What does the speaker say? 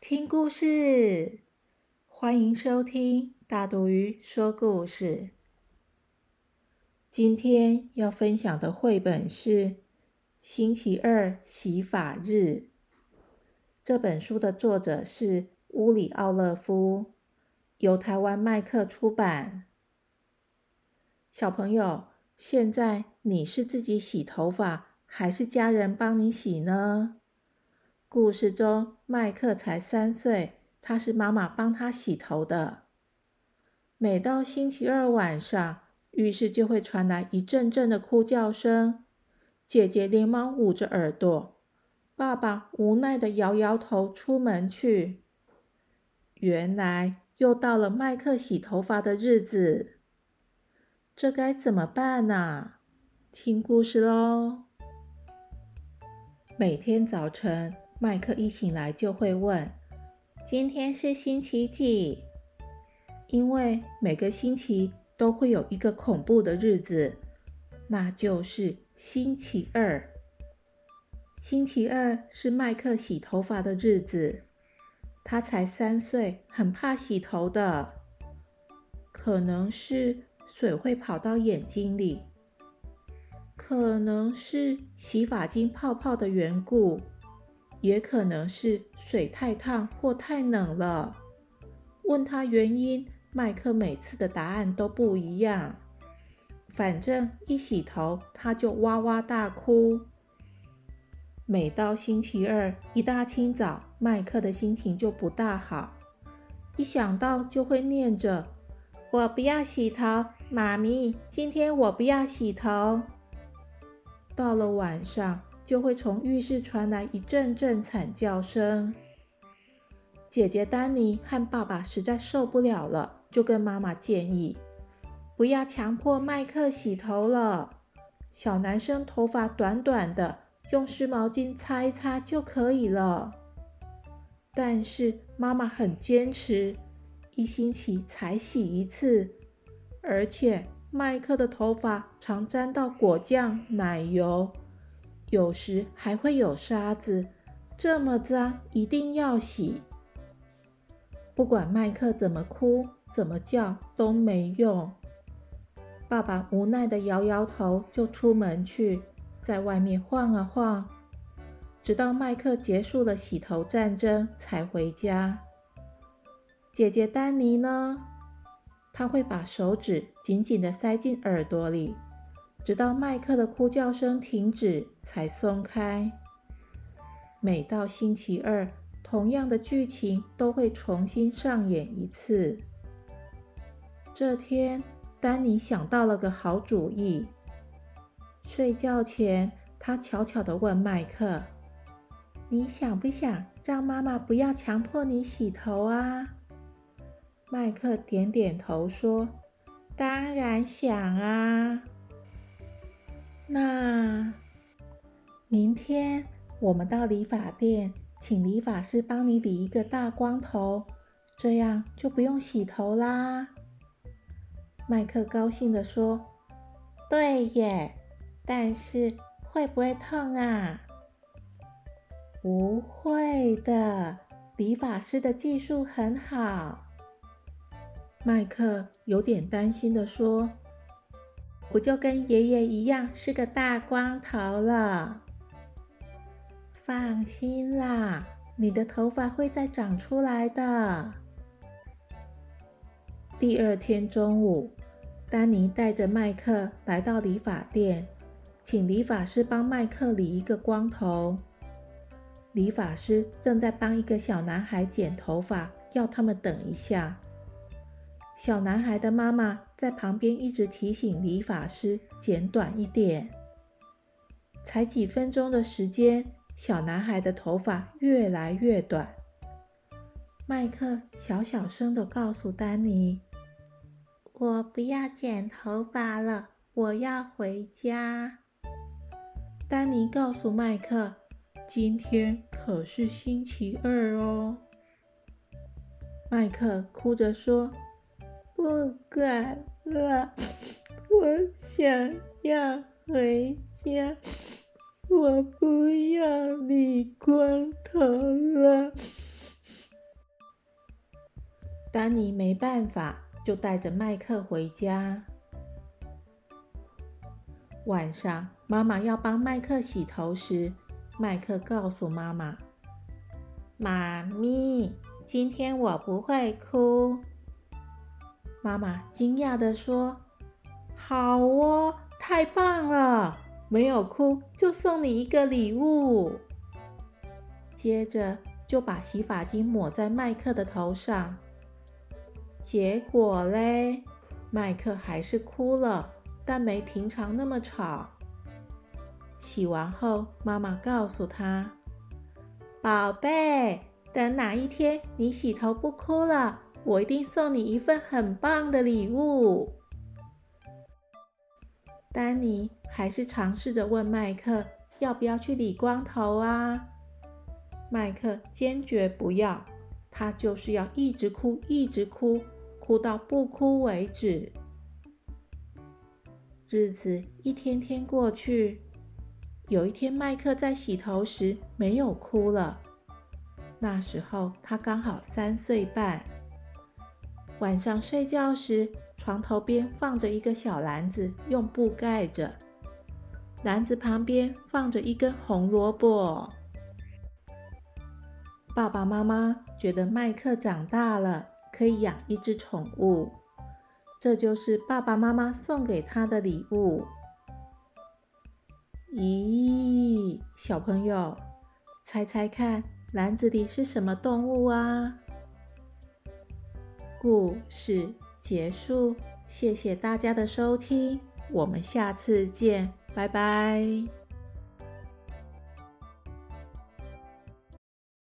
听故事，欢迎收听大肚鱼说故事。今天要分享的绘本是《星期二洗发日》。这本书的作者是乌里奥勒夫，由台湾麦克出版。小朋友，现在你是自己洗头发，还是家人帮你洗呢？故事中，麦克才三岁，他是妈妈帮他洗头的。每到星期二晚上，浴室就会传来一阵阵的哭叫声。姐姐连忙捂着耳朵，爸爸无奈的摇摇头，出门去。原来又到了麦克洗头发的日子，这该怎么办呢？听故事喽！每天早晨。麦克一醒来就会问：“今天是星期几？”因为每个星期都会有一个恐怖的日子，那就是星期二。星期二是麦克洗头发的日子。他才三岁，很怕洗头的，可能是水会跑到眼睛里，可能是洗发精泡泡的缘故。也可能是水太烫或太冷了。问他原因，麦克每次的答案都不一样。反正一洗头，他就哇哇大哭。每到星期二一大清早，麦克的心情就不大好。一想到就会念着：“我不要洗头，妈咪，今天我不要洗头。”到了晚上。就会从浴室传来一阵阵惨叫声。姐姐丹尼和爸爸实在受不了了，就跟妈妈建议：不要强迫麦克洗头了。小男生头发短短的，用湿毛巾擦一擦就可以了。但是妈妈很坚持，一星期才洗一次，而且麦克的头发常沾到果酱、奶油。有时还会有沙子，这么脏，一定要洗。不管麦克怎么哭、怎么叫都没用。爸爸无奈的摇摇头，就出门去，在外面晃啊晃，直到麦克结束了洗头战争才回家。姐姐丹尼呢？她会把手指紧紧的塞进耳朵里。直到麦克的哭叫声停止，才松开。每到星期二，同样的剧情都会重新上演一次。这天，丹尼想到了个好主意。睡觉前，他悄悄地问麦克：“你想不想让妈妈不要强迫你洗头啊？”麦克点点头说：“当然想啊。”那明天我们到理发店，请理发师帮你理一个大光头，这样就不用洗头啦。麦克高兴地说：“对耶，但是会不会痛啊？”“不会的，理发师的技术很好。”麦克有点担心地说。我就跟爷爷一样是个大光头了？放心啦，你的头发会再长出来的。第二天中午，丹尼带着麦克来到理发店，请理发师帮麦克理一个光头。理发师正在帮一个小男孩剪头发，要他们等一下。小男孩的妈妈在旁边一直提醒理发师剪短一点。才几分钟的时间，小男孩的头发越来越短。麦克小小声的告诉丹尼：“我不要剪头发了，我要回家。”丹尼告诉麦克：“今天可是星期二哦。”麦克哭着说：“不管了，我想要回家，我不要理光头了。”丹尼没办法，就带着麦克回家。晚上，妈妈要帮麦克洗头时，麦克告诉妈妈：“妈咪，今天我不会哭。”妈妈惊讶的说：“好哦，太棒了！没有哭就送你一个礼物。”接着就把洗发精抹在麦克的头上。结果嘞，麦克还是哭了，但没平常那么吵。洗完后，妈妈告诉他：“宝贝，等哪一天你洗头不哭了，我一定送你一份很棒的礼物。”丹尼还是尝试着问麦克要不要去理光头啊？麦克坚决不要，他就是要一直哭，一直哭。哭到不哭为止。日子一天天过去，有一天，麦克在洗头时没有哭了。那时候他刚好三岁半。晚上睡觉时，床头边放着一个小篮子，用布盖着。篮子旁边放着一根红萝卜。爸爸妈妈觉得麦克长大了。可以养一只宠物，这就是爸爸妈妈送给他的礼物。咦，小朋友，猜猜看，篮子里是什么动物啊？故事结束，谢谢大家的收听，我们下次见，拜拜。